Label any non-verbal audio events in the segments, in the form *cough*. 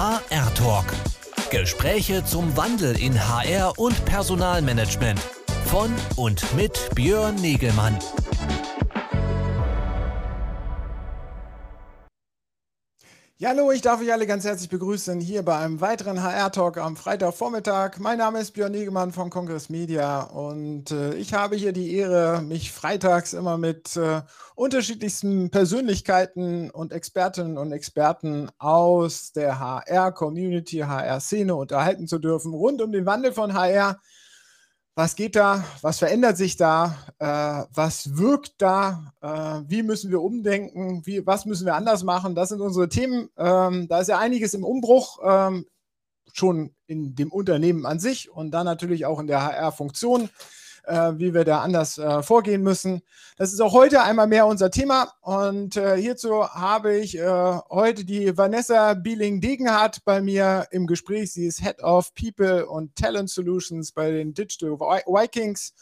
HR Talk. Gespräche zum Wandel in HR und Personalmanagement. Von und mit Björn Negelmann. Ja, hallo, ich darf euch alle ganz herzlich begrüßen hier bei einem weiteren HR-Talk am Freitagvormittag. Mein Name ist Björn Negemann von Kongress Media und äh, ich habe hier die Ehre, mich freitags immer mit äh, unterschiedlichsten Persönlichkeiten und Expertinnen und Experten aus der HR-Community, HR-Szene unterhalten zu dürfen, rund um den Wandel von HR was geht da? Was verändert sich da? Äh, was wirkt da? Äh, wie müssen wir umdenken? Wie, was müssen wir anders machen? Das sind unsere Themen. Ähm, da ist ja einiges im Umbruch, ähm, schon in dem Unternehmen an sich und dann natürlich auch in der HR-Funktion äh, wie wir da anders äh, vorgehen müssen. Das ist auch heute einmal mehr unser Thema und äh, hierzu habe ich äh, heute die Vanessa Bieling-Degenhardt bei mir im Gespräch. Sie ist Head of People und Talent Solutions bei den Digital Vikings.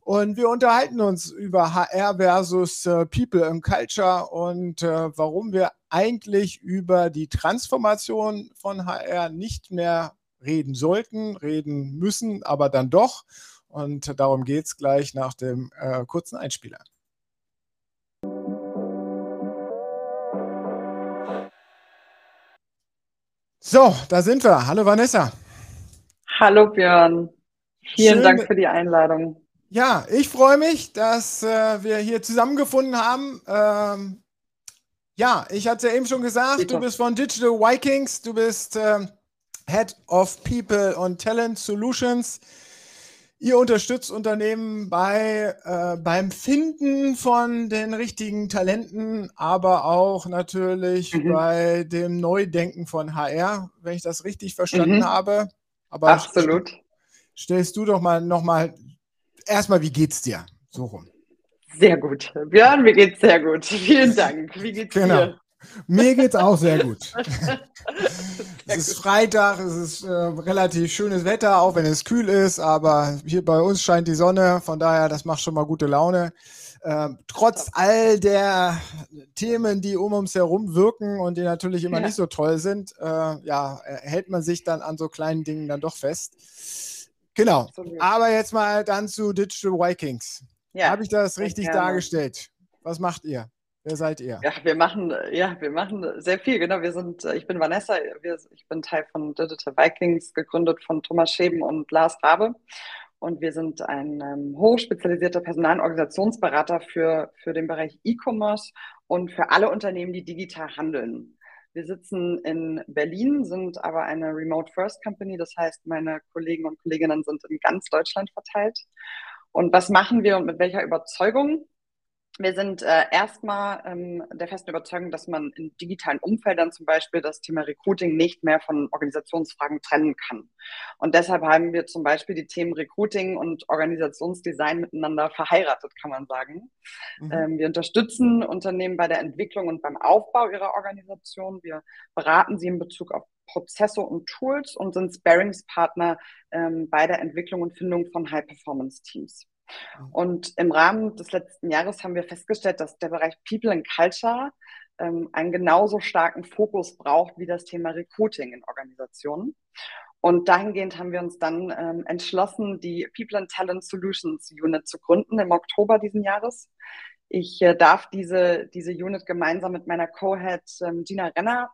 Und wir unterhalten uns über HR versus äh, People and Culture und äh, warum wir eigentlich über die Transformation von HR nicht mehr reden sollten, reden müssen, aber dann doch. Und darum geht es gleich nach dem äh, kurzen Einspieler. So, da sind wir. Hallo Vanessa. Hallo Björn. Vielen Schön, Dank für die Einladung. Ja, ich freue mich, dass äh, wir hier zusammengefunden haben. Ähm, ja, ich hatte ja eben schon gesagt, Bitte. du bist von Digital Vikings, du bist äh, Head of People und Talent Solutions. Ihr unterstützt Unternehmen bei, äh, beim Finden von den richtigen Talenten, aber auch natürlich mhm. bei dem Neudenken von HR, wenn ich das richtig verstanden mhm. habe. Aber Absolut. Stellst du doch mal nochmal erstmal, wie geht's dir? So rum. Sehr gut. Björn, mir geht's sehr gut. Vielen *laughs* Dank. Wie geht's genau. dir? Mir geht's auch sehr gut. *laughs* es ist Freitag, es ist äh, relativ schönes Wetter, auch wenn es kühl ist, aber hier bei uns scheint die Sonne, von daher, das macht schon mal gute Laune. Äh, trotz all der Themen, die um uns herum wirken und die natürlich immer ja. nicht so toll sind, äh, ja, hält man sich dann an so kleinen Dingen dann doch fest. Genau. Aber jetzt mal dann zu Digital Vikings. Ja, Habe ich das richtig dargestellt? Was macht ihr? Wer seid ihr? Ja, wir machen, ja, wir machen sehr viel. Genau, wir sind, ich bin Vanessa, wir, ich bin Teil von Digital Vikings, gegründet von Thomas Scheben und Lars Rabe. Und wir sind ein ähm, hochspezialisierter Personalorganisationsberater für, für den Bereich E-Commerce und für alle Unternehmen, die digital handeln. Wir sitzen in Berlin, sind aber eine Remote First Company. Das heißt, meine Kollegen und Kolleginnen sind in ganz Deutschland verteilt. Und was machen wir und mit welcher Überzeugung? Wir sind äh, erstmal ähm, der festen Überzeugung, dass man in digitalen Umfeldern zum Beispiel das Thema Recruiting nicht mehr von Organisationsfragen trennen kann. Und deshalb haben wir zum Beispiel die Themen Recruiting und Organisationsdesign miteinander verheiratet, kann man sagen. Mhm. Ähm, wir unterstützen Unternehmen bei der Entwicklung und beim Aufbau ihrer Organisation. Wir beraten sie in Bezug auf Prozesse und Tools und sind Sparingspartner ähm, bei der Entwicklung und Findung von High-Performance-Teams. Mhm. Und im Rahmen des letzten Jahres haben wir festgestellt, dass der Bereich People and Culture ähm, einen genauso starken Fokus braucht wie das Thema Recruiting in Organisationen. Und dahingehend haben wir uns dann ähm, entschlossen, die People and Talent Solutions Unit zu gründen im Oktober diesen Jahres. Ich äh, darf diese, diese Unit gemeinsam mit meiner Co-Head ähm, Gina Renner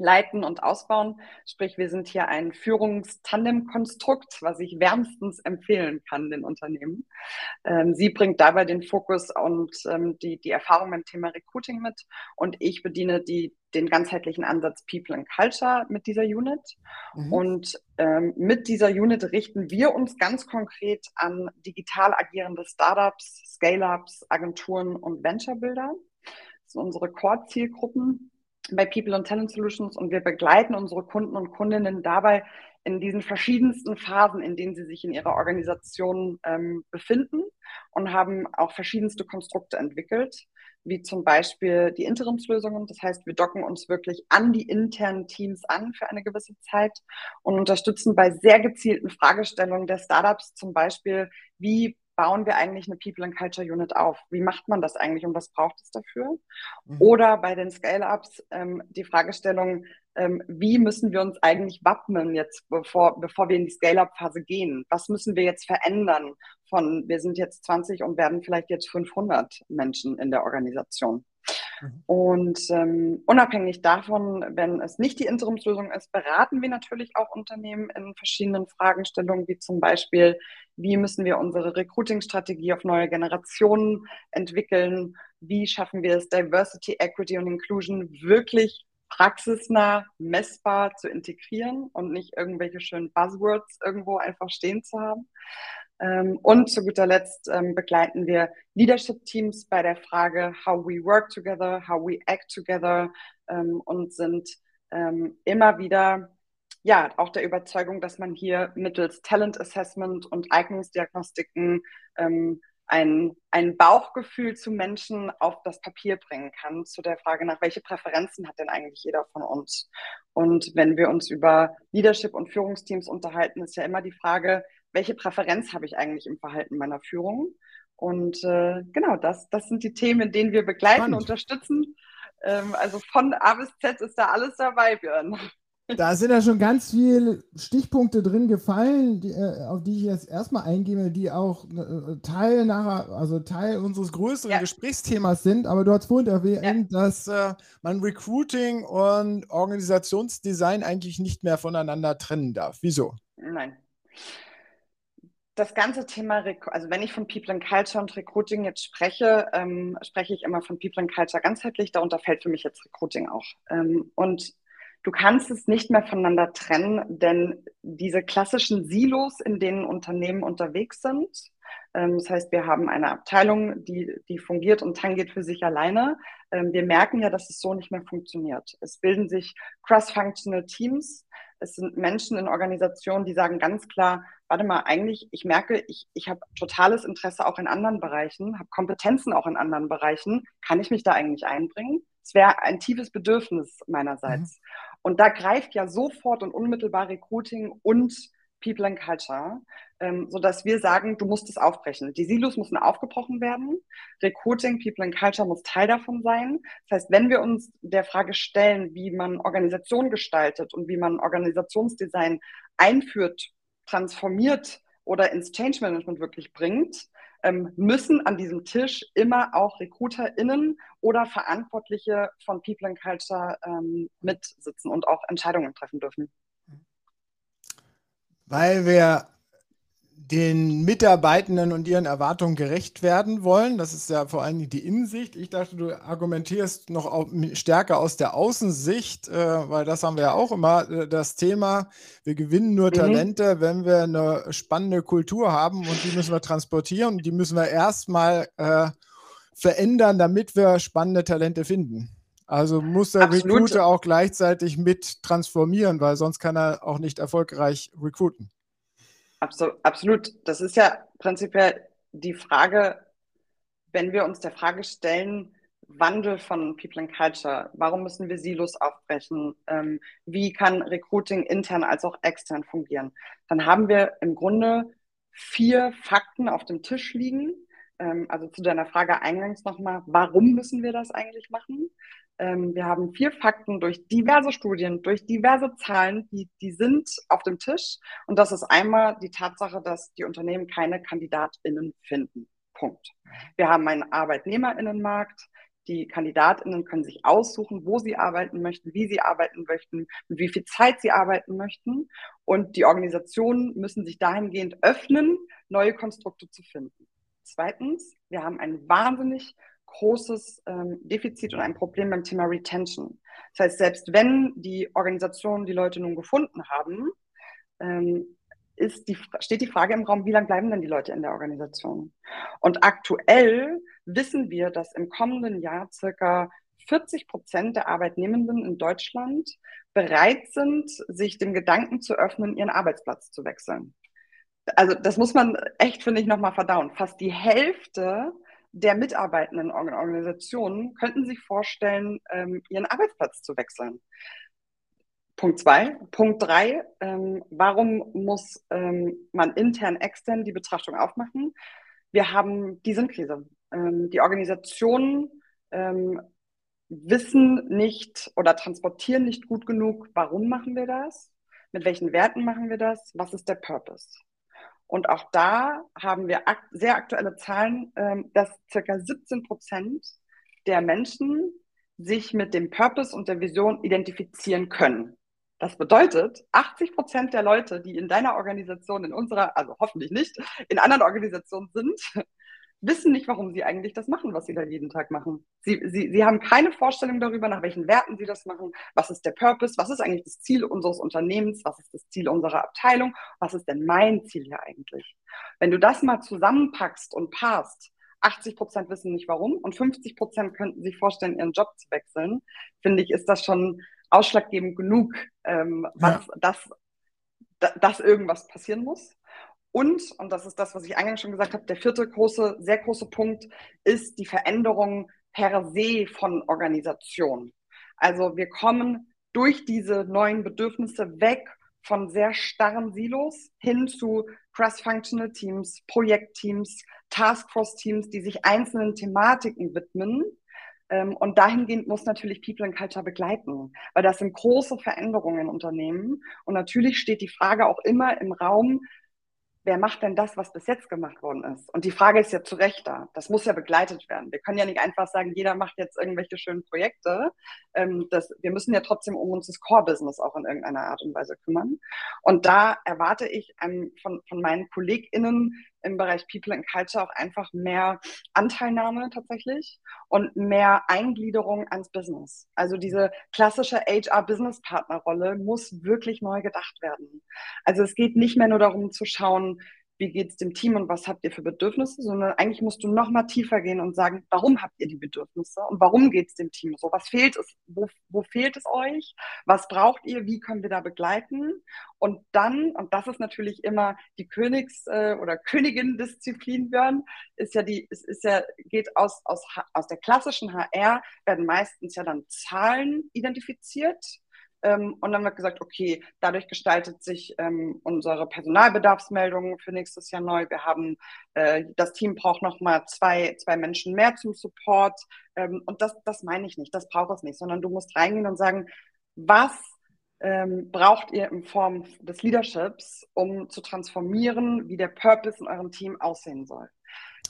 leiten und ausbauen. Sprich, wir sind hier ein Führungstandem-Konstrukt, was ich wärmstens empfehlen kann den Unternehmen. Ähm, sie bringt dabei den Fokus und ähm, die, die Erfahrung beim Thema Recruiting mit und ich bediene die, den ganzheitlichen Ansatz People and Culture mit dieser Unit. Mhm. Und ähm, mit dieser Unit richten wir uns ganz konkret an digital agierende Startups, Scale-ups, Agenturen und Venture-Builder. Das sind unsere Core-Zielgruppen bei People and Talent Solutions und wir begleiten unsere Kunden und Kundinnen dabei in diesen verschiedensten Phasen, in denen sie sich in ihrer Organisation ähm, befinden und haben auch verschiedenste Konstrukte entwickelt, wie zum Beispiel die Interimslösungen. Das heißt, wir docken uns wirklich an die internen Teams an für eine gewisse Zeit und unterstützen bei sehr gezielten Fragestellungen der Startups zum Beispiel, wie bauen wir eigentlich eine People and Culture Unit auf? Wie macht man das eigentlich und was braucht es dafür? Mhm. Oder bei den Scale-Ups ähm, die Fragestellung, ähm, wie müssen wir uns eigentlich wappnen jetzt, bevor, bevor wir in die Scale-Up-Phase gehen? Was müssen wir jetzt verändern von, wir sind jetzt 20 und werden vielleicht jetzt 500 Menschen in der Organisation? Mhm. Und ähm, unabhängig davon, wenn es nicht die Interimslösung ist, beraten wir natürlich auch Unternehmen in verschiedenen Fragestellungen, wie zum Beispiel, wie müssen wir unsere Recruiting-Strategie auf neue Generationen entwickeln? Wie schaffen wir es, Diversity, Equity und Inclusion wirklich praxisnah, messbar zu integrieren und nicht irgendwelche schönen Buzzwords irgendwo einfach stehen zu haben. Ähm, und zu guter Letzt ähm, begleiten wir Leadership-Teams bei der Frage, how we work together, how we act together ähm, und sind immer wieder ja auch der Überzeugung, dass man hier mittels Talent Assessment und Eignungsdiagnostiken ein, ein Bauchgefühl zu Menschen auf das Papier bringen kann, zu der Frage nach, welche Präferenzen hat denn eigentlich jeder von uns? Und wenn wir uns über Leadership und Führungsteams unterhalten, ist ja immer die Frage, welche Präferenz habe ich eigentlich im Verhalten meiner Führung? Und äh, genau, das, das sind die Themen, in denen wir begleiten, Spannend. unterstützen. Ähm, also von A bis Z ist da alles dabei, Björn. Da sind ja schon ganz viele Stichpunkte drin gefallen, die, äh, auf die ich jetzt erstmal eingehe, die auch äh, Teil nachher, also Teil unseres größeren ja. Gesprächsthemas sind. Aber du hast vorhin erwähnt, ja. dass äh, man Recruiting und Organisationsdesign eigentlich nicht mehr voneinander trennen darf. Wieso? Nein. Das ganze Thema, also wenn ich von People and Culture und Recruiting jetzt spreche, ähm, spreche ich immer von People and Culture ganzheitlich. Darunter fällt für mich jetzt Recruiting auch. Ähm, und Du kannst es nicht mehr voneinander trennen, denn diese klassischen Silos, in denen Unternehmen unterwegs sind, ähm, das heißt, wir haben eine Abteilung, die, die fungiert und tangiert für sich alleine. Ähm, wir merken ja, dass es so nicht mehr funktioniert. Es bilden sich cross-functional Teams. Es sind Menschen in Organisationen, die sagen ganz klar, warte mal, eigentlich, ich merke, ich, ich habe totales Interesse auch in anderen Bereichen, habe Kompetenzen auch in anderen Bereichen. Kann ich mich da eigentlich einbringen? Es wäre ein tiefes Bedürfnis meinerseits. Mhm. Und da greift ja sofort und unmittelbar Recruiting und People and Culture, ähm, sodass wir sagen, du musst es aufbrechen. Die Silos müssen aufgebrochen werden. Recruiting, People and Culture muss Teil davon sein. Das heißt, wenn wir uns der Frage stellen, wie man Organisation gestaltet und wie man Organisationsdesign einführt, transformiert oder ins Change Management wirklich bringt, ähm, müssen an diesem Tisch immer auch RecruiterInnen oder Verantwortliche von People and Culture ähm, mitsitzen und auch Entscheidungen treffen dürfen. Weil wir den Mitarbeitenden und ihren Erwartungen gerecht werden wollen. Das ist ja vor allen Dingen die Innensicht. Ich dachte, du argumentierst noch stärker aus der Außensicht, äh, weil das haben wir ja auch immer äh, das Thema. Wir gewinnen nur mhm. Talente, wenn wir eine spannende Kultur haben und die müssen wir transportieren und die müssen wir erstmal äh, verändern, damit wir spannende Talente finden. Also muss der Absolut. Recruiter auch gleichzeitig mit transformieren, weil sonst kann er auch nicht erfolgreich recruiten. Absolut. Das ist ja prinzipiell die Frage, wenn wir uns der Frage stellen, Wandel von People and Culture, warum müssen wir Silos aufbrechen, ähm, wie kann Recruiting intern als auch extern fungieren, dann haben wir im Grunde vier Fakten auf dem Tisch liegen. Ähm, also zu deiner Frage eingangs nochmal, warum müssen wir das eigentlich machen? Ähm, wir haben vier Fakten durch diverse Studien, durch diverse Zahlen, die, die sind auf dem Tisch. Und das ist einmal die Tatsache, dass die Unternehmen keine KandidatInnen finden. Punkt. Wir haben einen ArbeitnehmerInnenmarkt. Die KandidatInnen können sich aussuchen, wo sie arbeiten möchten, wie sie arbeiten möchten, mit wie viel Zeit sie arbeiten möchten. Und die Organisationen müssen sich dahingehend öffnen, neue Konstrukte zu finden. Zweitens, wir haben ein wahnsinnig großes ähm, Defizit und ein Problem beim Thema Retention. Das heißt, selbst wenn die Organisationen die Leute nun gefunden haben, ähm, ist die, steht die Frage im Raum, wie lange bleiben denn die Leute in der Organisation? Und aktuell wissen wir, dass im kommenden Jahr circa 40 Prozent der Arbeitnehmenden in Deutschland bereit sind, sich dem Gedanken zu öffnen, ihren Arbeitsplatz zu wechseln. Also das muss man echt, finde ich, nochmal verdauen. Fast die Hälfte der Mitarbeitenden Organisationen könnten sich vorstellen, ähm, ihren Arbeitsplatz zu wechseln. Punkt zwei. Punkt drei, ähm, warum muss ähm, man intern, extern die Betrachtung aufmachen? wir haben die Sinnkrise. Ähm, die Organisationen ähm, wissen nicht oder transportieren nicht gut genug, warum machen wir das, mit welchen Werten machen wir das, was ist der Purpose. Und auch da haben wir akt sehr aktuelle Zahlen, ähm, dass circa 17 Prozent der Menschen sich mit dem Purpose und der Vision identifizieren können. Das bedeutet, 80 Prozent der Leute, die in deiner Organisation, in unserer, also hoffentlich nicht, in anderen Organisationen sind, wissen nicht, warum sie eigentlich das machen, was sie da jeden Tag machen. Sie, sie, sie haben keine Vorstellung darüber, nach welchen Werten sie das machen, was ist der Purpose, was ist eigentlich das Ziel unseres Unternehmens, was ist das Ziel unserer Abteilung, was ist denn mein Ziel hier eigentlich. Wenn du das mal zusammenpackst und passt, 80 Prozent wissen nicht warum und 50 Prozent könnten sich vorstellen, ihren Job zu wechseln, finde ich, ist das schon ausschlaggebend genug, ähm, was, ja. dass, dass irgendwas passieren muss. Und, und das ist das, was ich eingangs schon gesagt habe, der vierte große, sehr große Punkt ist die Veränderung per se von Organisation. Also wir kommen durch diese neuen Bedürfnisse weg von sehr starren Silos hin zu cross-functional Teams, Projektteams, Taskforce-Teams, die sich einzelnen Thematiken widmen. Ähm, und dahingehend muss natürlich People and Culture begleiten, weil das sind große Veränderungen in Unternehmen. Und natürlich steht die Frage auch immer im Raum, wer macht denn das, was bis jetzt gemacht worden ist? Und die Frage ist ja zu Recht da. Das muss ja begleitet werden. Wir können ja nicht einfach sagen, jeder macht jetzt irgendwelche schönen Projekte. Ähm, das, wir müssen ja trotzdem um uns das Core-Business auch in irgendeiner Art und Weise kümmern. Und da erwarte ich ähm, von, von meinen KollegInnen im Bereich People and Culture auch einfach mehr Anteilnahme tatsächlich und mehr Eingliederung ans Business. Also diese klassische HR-Business-Partner-Rolle muss wirklich neu gedacht werden. Also es geht nicht mehr nur darum zu schauen, wie geht es dem Team und was habt ihr für Bedürfnisse, sondern eigentlich musst du noch mal tiefer gehen und sagen, warum habt ihr die Bedürfnisse und warum geht es dem Team so? Was fehlt es? Wo, wo fehlt es euch? Was braucht ihr? Wie können wir da begleiten? Und dann, und das ist natürlich immer die Königs- äh, oder Königin-Disziplin, Björn, ist ja die, es ist ja, geht aus, aus, aus der klassischen HR, werden meistens ja dann Zahlen identifiziert ähm, und dann wird gesagt, okay, dadurch gestaltet sich ähm, unsere Personalbedarfsmeldung für nächstes Jahr neu. Wir haben, äh, das Team braucht nochmal zwei, zwei Menschen mehr zum Support. Ähm, und das, das meine ich nicht, das braucht es nicht, sondern du musst reingehen und sagen, was ähm, braucht ihr in Form des Leaderships, um zu transformieren, wie der Purpose in eurem Team aussehen soll.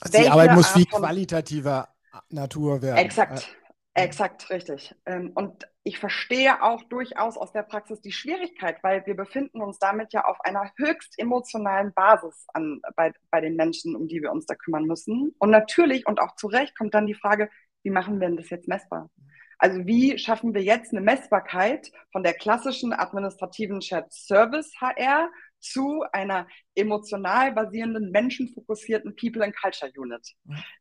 Also die Arbeit muss viel qualitativer Natur werden. Exakt. Exakt, richtig. Ähm, und ich verstehe auch durchaus aus der Praxis die Schwierigkeit, weil wir befinden uns damit ja auf einer höchst emotionalen Basis an, bei, bei den Menschen, um die wir uns da kümmern müssen. Und natürlich und auch zu Recht kommt dann die Frage, wie machen wir denn das jetzt messbar? Also wie schaffen wir jetzt eine Messbarkeit von der klassischen administrativen Shared Service HR zu einer emotional basierenden, menschenfokussierten People and Culture Unit.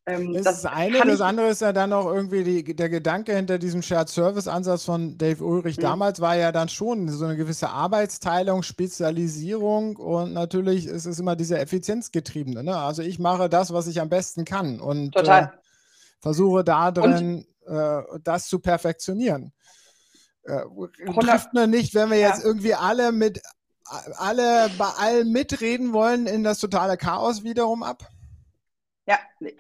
Ähm, das, das, ist das eine. Das andere ist ja dann auch irgendwie die, der Gedanke hinter diesem Shared Service Ansatz von Dave Ulrich mhm. damals war ja dann schon so eine gewisse Arbeitsteilung, Spezialisierung und natürlich ist es immer diese Effizienzgetriebene. Ne? Also ich mache das, was ich am besten kann und äh, versuche da drin äh, das zu perfektionieren. Äh, trifft mir nicht, wenn wir jetzt irgendwie alle mit alle bei allem mitreden wollen in das totale Chaos wiederum ab? Ja, äh,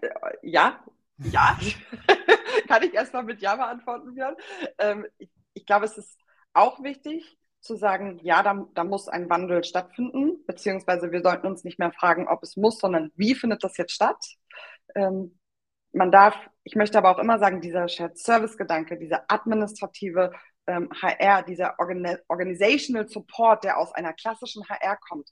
ja, ja. *laughs* Kann ich erstmal mit Ja beantworten, Björn. Ähm, ich, ich glaube, es ist auch wichtig zu sagen, ja, da, da muss ein Wandel stattfinden, beziehungsweise wir sollten uns nicht mehr fragen, ob es muss, sondern wie findet das jetzt statt? Ähm, man darf, ich möchte aber auch immer sagen, dieser Shared Service Gedanke, dieser administrative ähm, HR, dieser Organ Organizational Support, der aus einer klassischen HR kommt,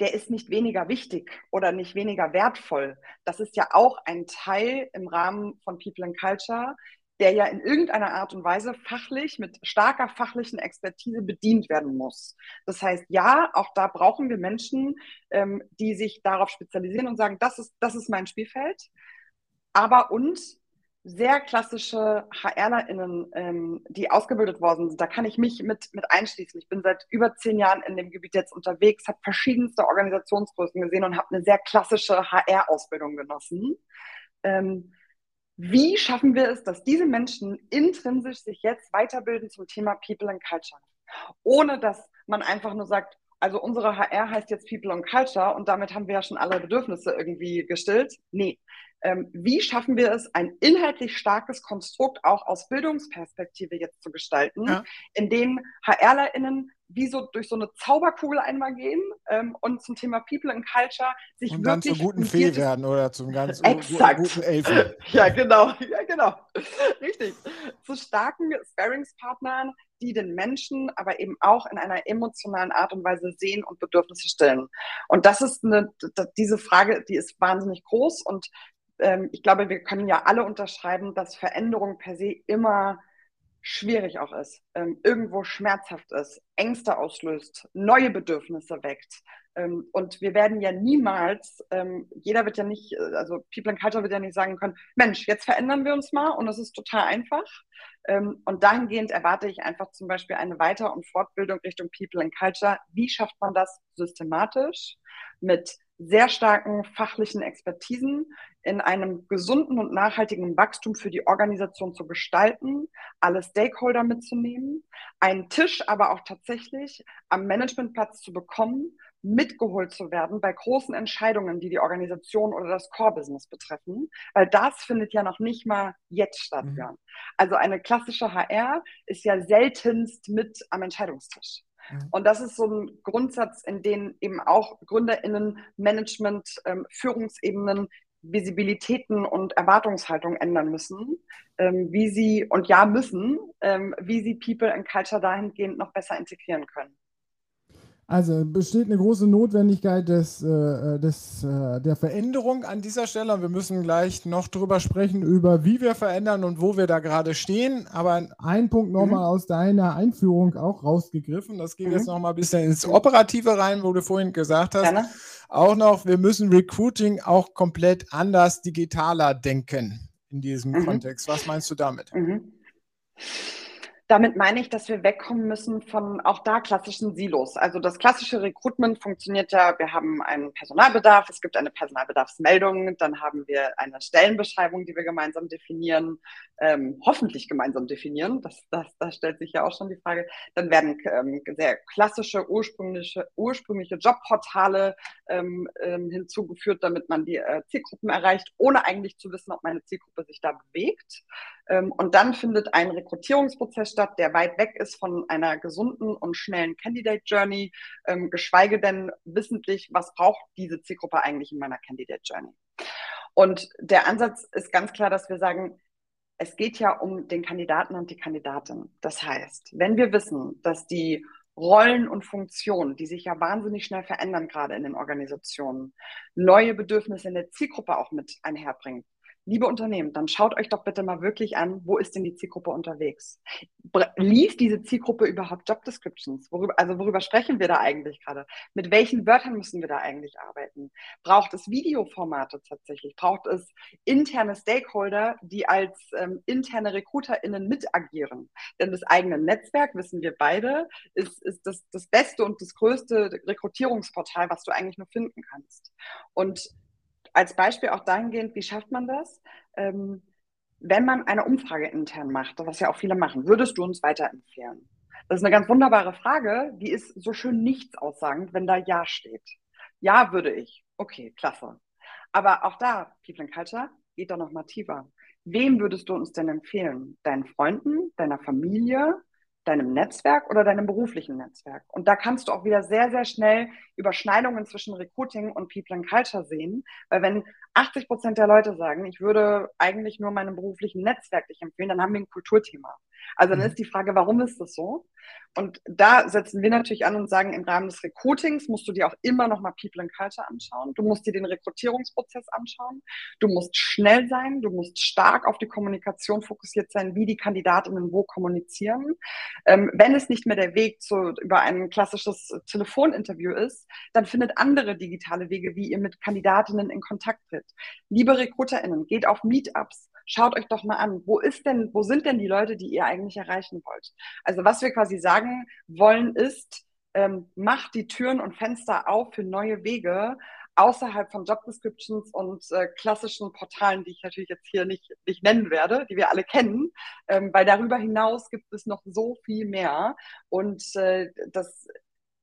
der ist nicht weniger wichtig oder nicht weniger wertvoll. Das ist ja auch ein Teil im Rahmen von People and Culture, der ja in irgendeiner Art und Weise fachlich mit starker fachlichen Expertise bedient werden muss. Das heißt, ja, auch da brauchen wir Menschen, ähm, die sich darauf spezialisieren und sagen, das ist, das ist mein Spielfeld. Aber uns sehr klassische HRlerInnen, ähm, die ausgebildet worden sind. Da kann ich mich mit, mit einschließen. Ich bin seit über zehn Jahren in dem Gebiet jetzt unterwegs, habe verschiedenste Organisationsgrößen gesehen und habe eine sehr klassische HR-Ausbildung genossen. Ähm, wie schaffen wir es, dass diese Menschen intrinsisch sich jetzt weiterbilden zum Thema People and Culture? Ohne dass man einfach nur sagt, also unsere HR heißt jetzt People and Culture und damit haben wir ja schon alle Bedürfnisse irgendwie gestillt. Nee. Ähm, wie schaffen wir es, ein inhaltlich starkes Konstrukt auch aus Bildungsperspektive jetzt zu gestalten, ja. in dem HRlerInnen wie so durch so eine Zauberkugel einmal gehen ähm, und zum Thema People and Culture sich und wirklich dann zur guten Fee werden oder zum ganz Exakt. guten Elfen. *laughs* ja, genau, ja, genau. *laughs* Richtig. Zu starken Sparingspartnern, die den Menschen aber eben auch in einer emotionalen Art und Weise sehen und Bedürfnisse stellen. Und das ist eine, diese Frage, die ist wahnsinnig groß und ähm, ich glaube, wir können ja alle unterschreiben, dass Veränderung per se immer schwierig auch ist, ähm, irgendwo schmerzhaft ist, Ängste auslöst, neue Bedürfnisse weckt. Ähm, und wir werden ja niemals, ähm, jeder wird ja nicht, äh, also People and Culture wird ja nicht sagen können, Mensch, jetzt verändern wir uns mal und es ist total einfach. Ähm, und dahingehend erwarte ich einfach zum Beispiel eine Weiter- und Fortbildung Richtung People and Culture. Wie schafft man das systematisch mit sehr starken fachlichen Expertisen in einem gesunden und nachhaltigen Wachstum für die Organisation zu gestalten, alle Stakeholder mitzunehmen, einen Tisch aber auch tatsächlich am Managementplatz zu bekommen, mitgeholt zu werden bei großen Entscheidungen, die die Organisation oder das Core-Business betreffen, weil das findet ja noch nicht mal jetzt statt. Mhm. Also eine klassische HR ist ja seltenst mit am Entscheidungstisch. Mhm. Und das ist so ein Grundsatz, in den eben auch GründerInnen, Management, ähm, Führungsebenen Visibilitäten und Erwartungshaltung ändern müssen, ähm, wie sie, und ja müssen, ähm, wie sie People and Culture dahingehend noch besser integrieren können. Also besteht eine große Notwendigkeit des, äh, des, äh, der Veränderung an dieser Stelle. Und wir müssen gleich noch drüber sprechen, über wie wir verändern und wo wir da gerade stehen. Aber ein Punkt nochmal mhm. aus deiner Einführung auch rausgegriffen. Das geht mhm. jetzt nochmal ein bisschen ins Operative rein, wo du vorhin gesagt hast. Gerne. Auch noch, wir müssen Recruiting auch komplett anders digitaler denken in diesem mhm. Kontext. Was meinst du damit? Mhm. Damit meine ich, dass wir wegkommen müssen von auch da klassischen Silos. Also das klassische Recruitment funktioniert ja, wir haben einen Personalbedarf, es gibt eine Personalbedarfsmeldung, dann haben wir eine Stellenbeschreibung, die wir gemeinsam definieren, ähm, hoffentlich gemeinsam definieren. Das, das, das stellt sich ja auch schon die Frage. Dann werden ähm, sehr klassische, ursprüngliche, ursprüngliche Jobportale ähm, ähm, hinzugeführt, damit man die äh, Zielgruppen erreicht, ohne eigentlich zu wissen, ob meine Zielgruppe sich da bewegt. Ähm, und dann findet ein Rekrutierungsprozess statt, der weit weg ist von einer gesunden und schnellen Candidate Journey, ähm, geschweige denn wissentlich, was braucht diese Zielgruppe eigentlich in meiner Candidate Journey. Und der Ansatz ist ganz klar, dass wir sagen, es geht ja um den Kandidaten und die Kandidatin. Das heißt, wenn wir wissen, dass die Rollen und Funktionen, die sich ja wahnsinnig schnell verändern, gerade in den Organisationen, neue Bedürfnisse in der Zielgruppe auch mit einherbringen, liebe Unternehmen, dann schaut euch doch bitte mal wirklich an, wo ist denn die Zielgruppe unterwegs? Liest diese Zielgruppe überhaupt Job Descriptions? Worüber, also worüber sprechen wir da eigentlich gerade? Mit welchen Wörtern müssen wir da eigentlich arbeiten? Braucht es Videoformate tatsächlich? Braucht es interne Stakeholder, die als ähm, interne RecruiterInnen mit agieren? Denn das eigene Netzwerk, wissen wir beide, ist, ist das, das beste und das größte Rekrutierungsportal, was du eigentlich nur finden kannst. Und als Beispiel auch dahingehend, wie schafft man das? Ähm, wenn man eine Umfrage intern macht, was ja auch viele machen, würdest du uns weiterempfehlen? Das ist eine ganz wunderbare Frage, die ist so schön nichts aussagend, wenn da Ja steht. Ja, würde ich. Okay, klasse. Aber auch da, People and Culture, geht doch noch mal tiefer. Wem würdest du uns denn empfehlen? Deinen Freunden, deiner Familie, deinem Netzwerk oder deinem beruflichen Netzwerk. Und da kannst du auch wieder sehr, sehr schnell Überschneidungen zwischen Recruiting und People and Culture sehen, weil wenn 80 Prozent der Leute sagen, ich würde eigentlich nur meinem beruflichen Netzwerk dich empfehlen, dann haben wir ein Kulturthema. Also dann mhm. ist die Frage, warum ist das so? Und da setzen wir natürlich an und sagen, im Rahmen des Recruitings musst du dir auch immer noch mal People and Culture anschauen. Du musst dir den Rekrutierungsprozess anschauen. Du musst schnell sein. Du musst stark auf die Kommunikation fokussiert sein, wie die Kandidatinnen wo kommunizieren. Ähm, wenn es nicht mehr der Weg zu, über ein klassisches Telefoninterview ist, dann findet andere digitale Wege, wie ihr mit Kandidatinnen in Kontakt tritt. Liebe RecruiterInnen, geht auf Meetups schaut euch doch mal an, wo ist denn, wo sind denn die Leute, die ihr eigentlich erreichen wollt? Also was wir quasi sagen wollen ist, ähm, macht die Türen und Fenster auf für neue Wege außerhalb von Job Descriptions und äh, klassischen Portalen, die ich natürlich jetzt hier nicht, nicht nennen werde, die wir alle kennen, ähm, weil darüber hinaus gibt es noch so viel mehr und äh, das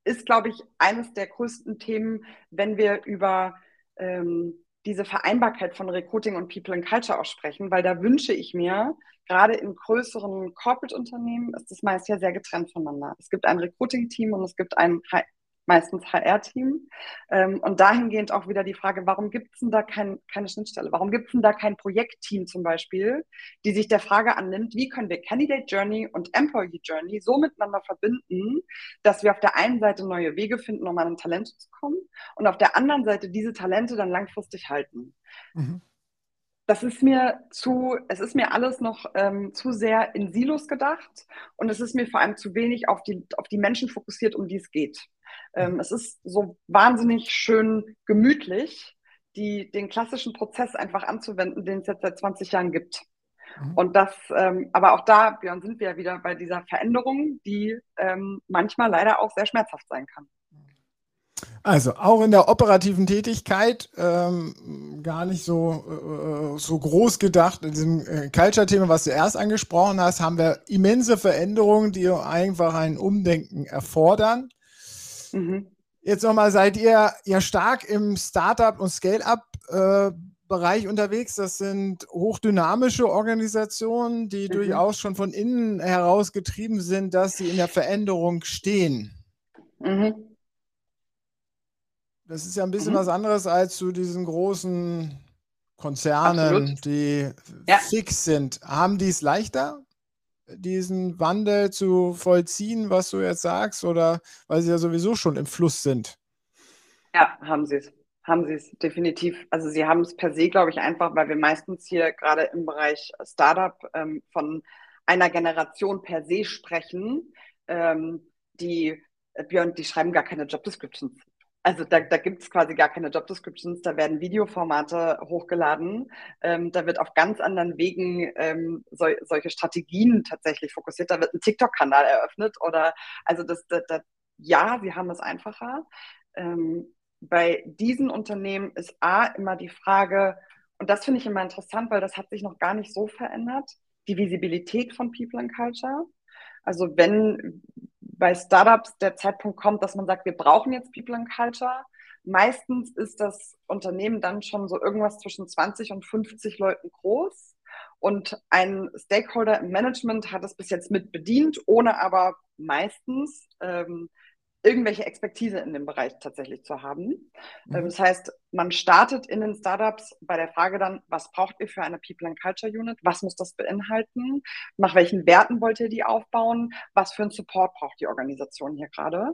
ist, glaube ich, eines der größten Themen, wenn wir über ähm, diese Vereinbarkeit von Recruiting und People and Culture auch sprechen, weil da wünsche ich mir, gerade in größeren Corporate-Unternehmen ist das meist ja sehr getrennt voneinander. Es gibt ein Recruiting-Team und es gibt ein meistens HR-Team. Ähm, und dahingehend auch wieder die Frage, warum gibt es denn da kein, keine Schnittstelle? Warum gibt es denn da kein Projektteam zum Beispiel, die sich der Frage annimmt, wie können wir Candidate Journey und Employee Journey so miteinander verbinden, dass wir auf der einen Seite neue Wege finden, um an ein Talent zu kommen und auf der anderen Seite diese Talente dann langfristig halten. Mhm das ist mir zu, es ist mir alles noch ähm, zu sehr in Silos gedacht und es ist mir vor allem zu wenig auf die, auf die Menschen fokussiert, um die es geht. Ähm, es ist so wahnsinnig schön gemütlich, die, den klassischen Prozess einfach anzuwenden, den es jetzt seit 20 Jahren gibt. Mhm. Und das, ähm, aber auch da, Björn, sind wir ja wieder bei dieser Veränderung, die ähm, manchmal leider auch sehr schmerzhaft sein kann. Also auch in der operativen Tätigkeit ähm, gar nicht so, äh, so groß gedacht. In diesem äh, Culture-Thema, was du erst angesprochen hast, haben wir immense Veränderungen, die einfach ein Umdenken erfordern. Mhm. Jetzt nochmal, seid ihr ja stark im Startup- und Scale-up-Bereich äh, unterwegs. Das sind hochdynamische Organisationen, die mhm. durchaus schon von innen heraus getrieben sind, dass sie in der Veränderung stehen. Mhm. Das ist ja ein bisschen mhm. was anderes als zu diesen großen Konzernen, Absolut. die ja. fix sind. Haben die es leichter, diesen Wandel zu vollziehen, was du jetzt sagst, oder weil sie ja sowieso schon im Fluss sind? Ja, haben sie es. Haben sie es definitiv. Also sie haben es per se, glaube ich, einfach, weil wir meistens hier gerade im Bereich Startup ähm, von einer Generation per se sprechen, ähm, die äh, Björn, die schreiben gar keine Job Descriptions. Also da, da gibt es quasi gar keine Job Descriptions, da werden Videoformate hochgeladen, ähm, da wird auf ganz anderen Wegen ähm, so, solche Strategien tatsächlich fokussiert, da wird ein TikTok-Kanal eröffnet oder also das, das, das, ja, sie haben es einfacher. Ähm, bei diesen Unternehmen ist A immer die Frage, und das finde ich immer interessant, weil das hat sich noch gar nicht so verändert, die Visibilität von People and Culture. Also wenn bei Startups der Zeitpunkt kommt, dass man sagt, wir brauchen jetzt People and Culture. Meistens ist das Unternehmen dann schon so irgendwas zwischen 20 und 50 Leuten groß. Und ein Stakeholder im Management hat es bis jetzt mit bedient, ohne aber meistens ähm, irgendwelche Expertise in dem Bereich tatsächlich zu haben. Mhm. Ähm, das heißt, man startet in den Startups bei der Frage dann, was braucht ihr für eine People and Culture Unit? Was muss das beinhalten? Nach welchen Werten wollt ihr die aufbauen? Was für einen Support braucht die Organisation hier gerade?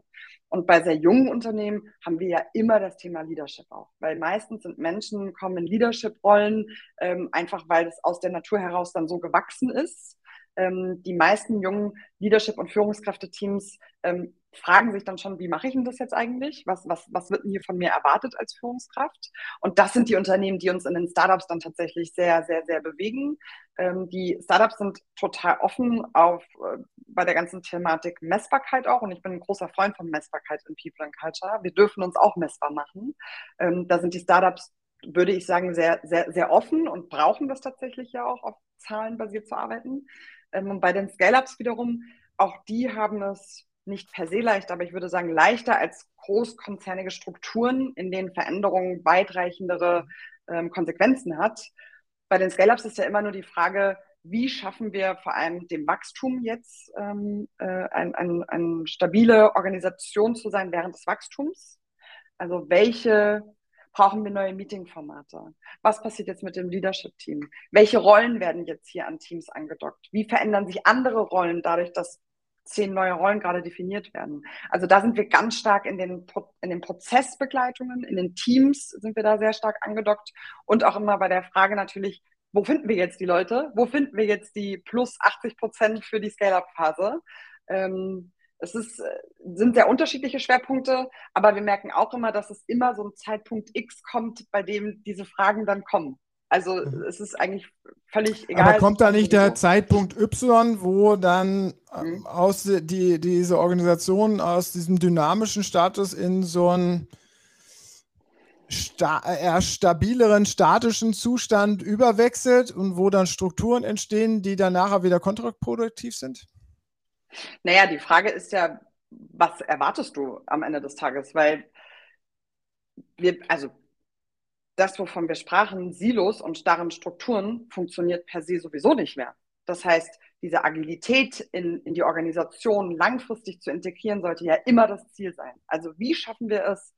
Und bei sehr jungen Unternehmen haben wir ja immer das Thema Leadership auch, weil meistens sind Menschen kommen in Leadership-Rollen, ähm, einfach weil es aus der Natur heraus dann so gewachsen ist. Ähm, die meisten jungen Leadership- und Führungskräfteteams ähm, fragen sich dann schon, wie mache ich denn das jetzt eigentlich? Was, was, was wird denn hier von mir erwartet als Führungskraft? Und das sind die Unternehmen, die uns in den Startups dann tatsächlich sehr, sehr, sehr bewegen. Ähm, die Startups sind total offen auf äh, bei der ganzen Thematik Messbarkeit auch. Und ich bin ein großer Freund von Messbarkeit in People and Culture. Wir dürfen uns auch messbar machen. Ähm, da sind die Startups würde ich sagen, sehr, sehr, sehr offen und brauchen das tatsächlich ja auch, auf Zahlen basiert zu arbeiten. Ähm, und bei den Scale-Ups wiederum, auch die haben es nicht per se leicht, aber ich würde sagen leichter als großkonzernige Strukturen, in denen Veränderungen weitreichendere ähm, Konsequenzen hat. Bei den Scale-Ups ist ja immer nur die Frage, wie schaffen wir vor allem dem Wachstum jetzt ähm, äh, eine ein, ein stabile Organisation zu sein während des Wachstums? Also welche brauchen wir neue Meeting-Formate? Was passiert jetzt mit dem Leadership-Team? Welche Rollen werden jetzt hier an Teams angedockt? Wie verändern sich andere Rollen dadurch, dass zehn neue Rollen gerade definiert werden. Also da sind wir ganz stark in den, in den Prozessbegleitungen, in den Teams sind wir da sehr stark angedockt und auch immer bei der Frage natürlich, wo finden wir jetzt die Leute? Wo finden wir jetzt die plus 80 Prozent für die Scale-up-Phase? Ähm, es ist, äh, sind sehr unterschiedliche Schwerpunkte, aber wir merken auch immer, dass es immer so ein Zeitpunkt X kommt, bei dem diese Fragen dann kommen. Also mhm. es ist eigentlich völlig egal. Aber kommt da nicht der Zeitpunkt Y, wo dann ähm, mhm. aus die, diese Organisation aus diesem dynamischen Status in so einen sta eher stabileren statischen Zustand überwechselt und wo dann Strukturen entstehen, die dann nachher wieder kontraproduktiv sind? Naja, die Frage ist ja, was erwartest du am Ende des Tages? Weil wir, also das, wovon wir sprachen, Silos und starren Strukturen, funktioniert per se sowieso nicht mehr. Das heißt, diese Agilität in, in die Organisation langfristig zu integrieren, sollte ja immer das Ziel sein. Also wie schaffen wir es,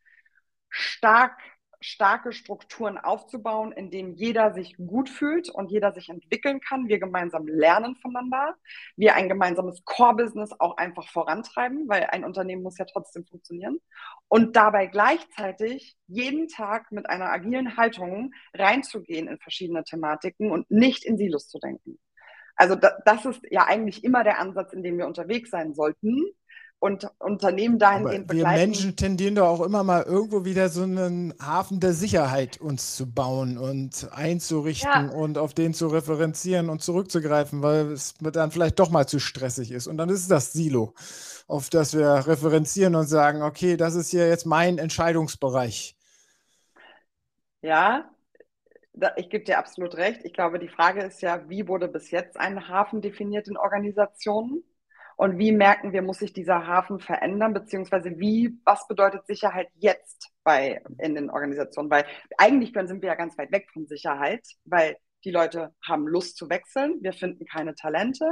stark starke Strukturen aufzubauen, in denen jeder sich gut fühlt und jeder sich entwickeln kann, wir gemeinsam lernen voneinander, wir ein gemeinsames Core-Business auch einfach vorantreiben, weil ein Unternehmen muss ja trotzdem funktionieren und dabei gleichzeitig jeden Tag mit einer agilen Haltung reinzugehen in verschiedene Thematiken und nicht in Silos zu denken. Also das ist ja eigentlich immer der Ansatz, in dem wir unterwegs sein sollten und Unternehmen dahingehend begleiten. Wir Menschen tendieren doch auch immer mal irgendwo wieder so einen Hafen der Sicherheit uns zu bauen und einzurichten ja. und auf den zu referenzieren und zurückzugreifen, weil es dann vielleicht doch mal zu stressig ist. Und dann ist das Silo, auf das wir referenzieren und sagen, okay, das ist hier jetzt mein Entscheidungsbereich. Ja, ich gebe dir absolut recht. Ich glaube, die Frage ist ja, wie wurde bis jetzt ein Hafen definiert in Organisationen? Und wie merken wir, muss sich dieser Hafen verändern, beziehungsweise wie, was bedeutet Sicherheit jetzt bei, in den Organisationen? Weil eigentlich sind wir ja ganz weit weg von Sicherheit, weil die Leute haben Lust zu wechseln, wir finden keine Talente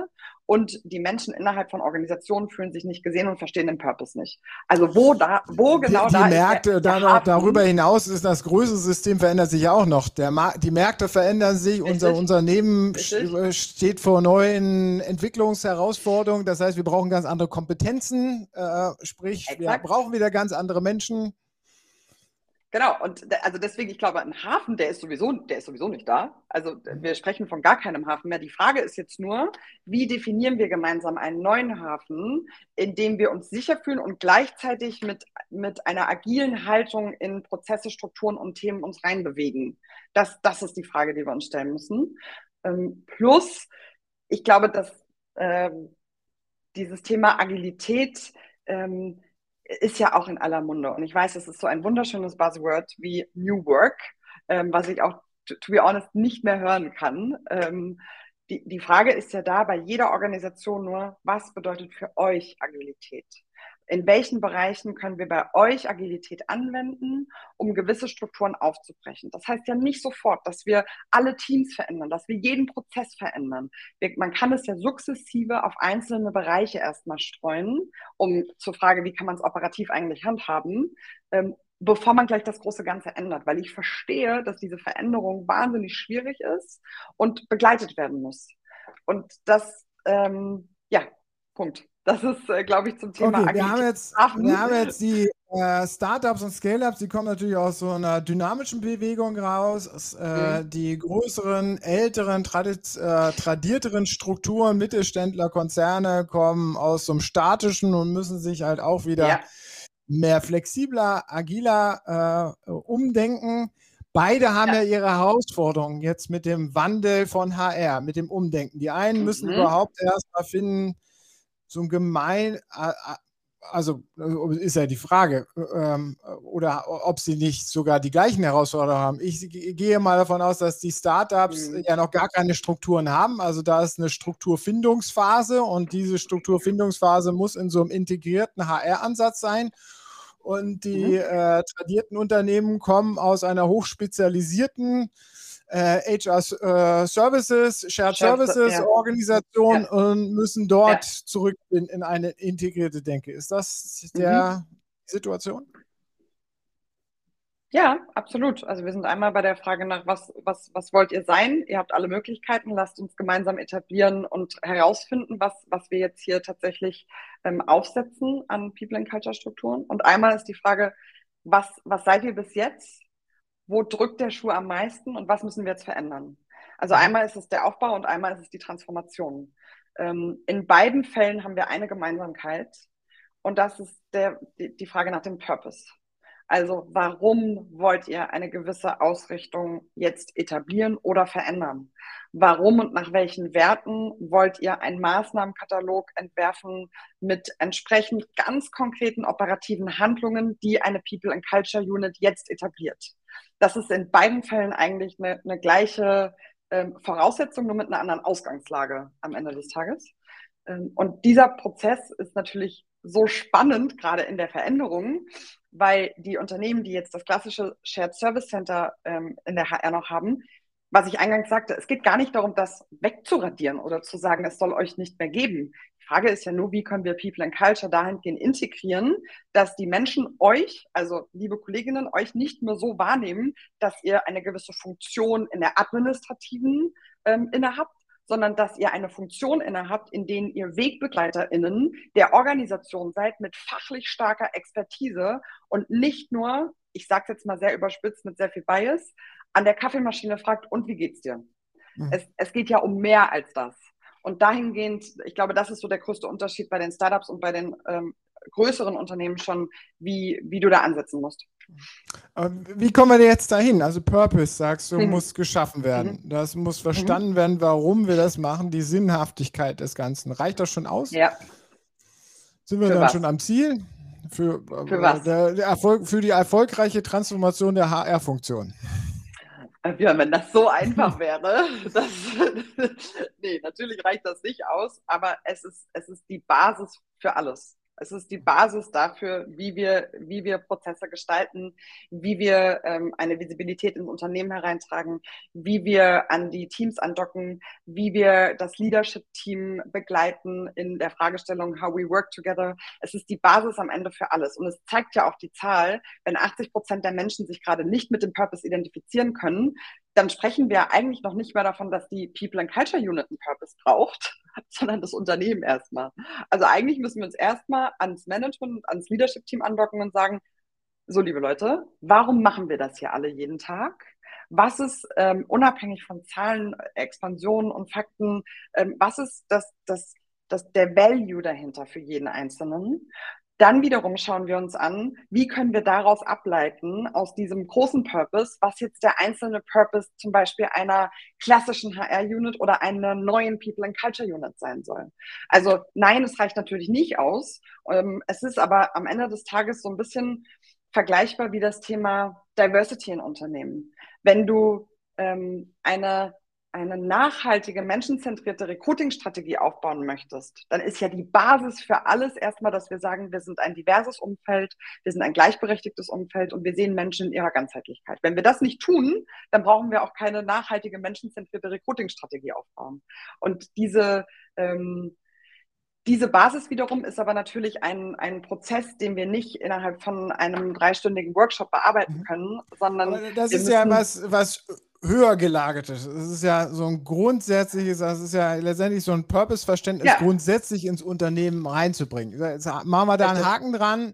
und die Menschen innerhalb von Organisationen fühlen sich nicht gesehen und verstehen den Purpose nicht. Also wo da, wo genau die, die da Märkte, ist der, der da, darüber hinaus ist das größte System verändert sich auch noch. Der die Märkte verändern sich, Richtig. unser Unternehmen Richtig. Äh, steht vor neuen Entwicklungsherausforderungen. Das heißt, wir brauchen ganz andere Kompetenzen, äh, sprich, Exakt. wir brauchen wieder ganz andere Menschen. Genau, und also deswegen, ich glaube, ein Hafen, der ist sowieso, der ist sowieso nicht da. Also wir sprechen von gar keinem Hafen mehr. Die Frage ist jetzt nur, wie definieren wir gemeinsam einen neuen Hafen, in dem wir uns sicher fühlen und gleichzeitig mit, mit einer agilen Haltung in Prozesse, Strukturen und Themen uns reinbewegen. Das, das ist die Frage, die wir uns stellen müssen. Ähm, plus, ich glaube, dass ähm, dieses Thema Agilität ähm, ist ja auch in aller Munde. Und ich weiß, es ist so ein wunderschönes Buzzword wie New Work, ähm, was ich auch, to, be honest, nicht mehr hören kann. Ähm, die, die Frage ist ja da bei jeder Organisation nur, was bedeutet für euch Agilität? In welchen Bereichen können wir bei euch Agilität anwenden, um gewisse Strukturen aufzubrechen. Das heißt ja nicht sofort, dass wir alle Teams verändern, dass wir jeden Prozess verändern. man kann es ja sukzessive auf einzelne Bereiche erstmal streuen, um zur Frage, wie kann man es operativ eigentlich handhaben, ähm, bevor man gleich das große Ganze ändert, weil ich verstehe, dass diese Veränderung wahnsinnig schwierig ist und begleitet werden muss. Und das, ähm, ja, Punkt. Das ist, äh, glaube ich, zum Thema okay, wir haben jetzt, wir haben jetzt die äh, Startups und Scale-Ups, die kommen natürlich aus so einer dynamischen Bewegung raus. Äh, mhm. Die größeren, älteren, tradit, äh, tradierteren Strukturen, Mittelständler, Konzerne kommen aus so einem statischen und müssen sich halt auch wieder ja. mehr flexibler, agiler äh, umdenken. Beide haben ja. ja. ihre Herausforderungen jetzt mit dem Wandel von HR, mit dem Umdenken. Die einen müssen mhm. überhaupt erst mal finden, so ein gemein, also ist ja die Frage, ähm, oder ob sie nicht sogar die gleichen Herausforderungen haben. Ich gehe mal davon aus, dass die Startups mhm. ja noch gar keine Strukturen haben. Also da ist eine Strukturfindungsphase und diese Strukturfindungsphase muss in so einem integrierten HR-Ansatz sein. Und die mhm. äh, tradierten Unternehmen kommen aus einer hochspezialisierten äh, HR äh, Services, Shared Services ja. Organisation ja. und müssen dort ja. zurück in, in, eine integrierte Denke. Ist das der mhm. Situation? Ja, absolut. Also wir sind einmal bei der Frage nach, was, was, was wollt ihr sein? Ihr habt alle Möglichkeiten, lasst uns gemeinsam etablieren und herausfinden, was, was wir jetzt hier tatsächlich ähm, aufsetzen an People and Culture Strukturen. Und einmal ist die Frage, was, was seid ihr bis jetzt? Wo drückt der Schuh am meisten und was müssen wir jetzt verändern? Also einmal ist es der Aufbau und einmal ist es die Transformation. Ähm, in beiden Fällen haben wir eine Gemeinsamkeit und das ist der, die, die Frage nach dem Purpose. Also warum wollt ihr eine gewisse Ausrichtung jetzt etablieren oder verändern? Warum und nach welchen Werten wollt ihr einen Maßnahmenkatalog entwerfen mit entsprechend ganz konkreten operativen Handlungen, die eine People and Culture Unit jetzt etabliert? Das ist in beiden Fällen eigentlich eine, eine gleiche ähm, Voraussetzung, nur mit einer anderen Ausgangslage am Ende des Tages. Ähm, und dieser Prozess ist natürlich so spannend, gerade in der Veränderung, weil die Unternehmen, die jetzt das klassische Shared Service Center ähm, in der HR noch haben, was ich eingangs sagte, es geht gar nicht darum, das wegzuradieren oder zu sagen, es soll euch nicht mehr geben. Die Frage ist ja nur, wie können wir People and Culture dahingehend integrieren, dass die Menschen euch, also liebe Kolleginnen, euch nicht mehr so wahrnehmen, dass ihr eine gewisse Funktion in der administrativen ähm, innehabt, sondern dass ihr eine Funktion innehabt, in denen ihr WegbegleiterInnen der Organisation seid mit fachlich starker Expertise und nicht nur, ich sage es jetzt mal sehr überspitzt mit sehr viel Bias, an der Kaffeemaschine fragt, und wie geht's dir? Mhm. Es, es geht ja um mehr als das. Und dahingehend, ich glaube, das ist so der größte Unterschied bei den Startups und bei den ähm, größeren Unternehmen schon, wie, wie du da ansetzen musst. Wie kommen wir jetzt dahin? Also Purpose, sagst du, mhm. muss geschaffen werden. Mhm. Das muss verstanden mhm. werden, warum wir das machen, die Sinnhaftigkeit des Ganzen. Reicht das schon aus? Ja. Sind wir Für dann was? schon am Ziel? Für, Für was? Der, der Erfolg, für die erfolgreiche Transformation der HR-Funktion. Ja, wenn das so einfach wäre, *laughs* das, *laughs* nee, natürlich reicht das nicht aus, aber es ist, es ist die Basis für alles. Es ist die Basis dafür, wie wir, wie wir Prozesse gestalten, wie wir ähm, eine Visibilität ins Unternehmen hereintragen, wie wir an die Teams andocken, wie wir das Leadership-Team begleiten in der Fragestellung How we work together. Es ist die Basis am Ende für alles. Und es zeigt ja auch die Zahl, wenn 80 Prozent der Menschen sich gerade nicht mit dem Purpose identifizieren können, dann sprechen wir eigentlich noch nicht mehr davon, dass die People and Culture Unit einen Purpose braucht, *laughs* sondern das Unternehmen erstmal. Also eigentlich müssen wir uns erstmal ans Management und ans Leadership-Team andocken und sagen, so liebe Leute, warum machen wir das hier alle jeden Tag? Was ist ähm, unabhängig von Zahlen, Expansionen und Fakten, ähm, was ist das, das, das, der Value dahinter für jeden Einzelnen? Dann wiederum schauen wir uns an, wie können wir daraus ableiten, aus diesem großen Purpose, was jetzt der einzelne Purpose zum Beispiel einer klassischen HR-Unit oder einer neuen People and Culture Unit sein soll. Also nein, es reicht natürlich nicht aus. Ähm, es ist aber am Ende des Tages so ein bisschen vergleichbar wie das Thema Diversity in Unternehmen. Wenn du ähm, eine eine nachhaltige, menschenzentrierte Recruiting-Strategie aufbauen möchtest, dann ist ja die Basis für alles erstmal, dass wir sagen, wir sind ein diverses Umfeld, wir sind ein gleichberechtigtes Umfeld und wir sehen Menschen in ihrer Ganzheitlichkeit. Wenn wir das nicht tun, dann brauchen wir auch keine nachhaltige, menschenzentrierte Recruiting-Strategie aufbauen. Und diese, ähm, diese Basis wiederum ist aber natürlich ein, ein Prozess, den wir nicht innerhalb von einem dreistündigen Workshop bearbeiten mhm. können, sondern. Aber das ist ja was, was höher gelagertes. Es ist ja so ein grundsätzliches, das ist ja letztendlich so ein Purpose-Verständnis ja. grundsätzlich ins Unternehmen reinzubringen. Jetzt machen wir da einen Haken dran.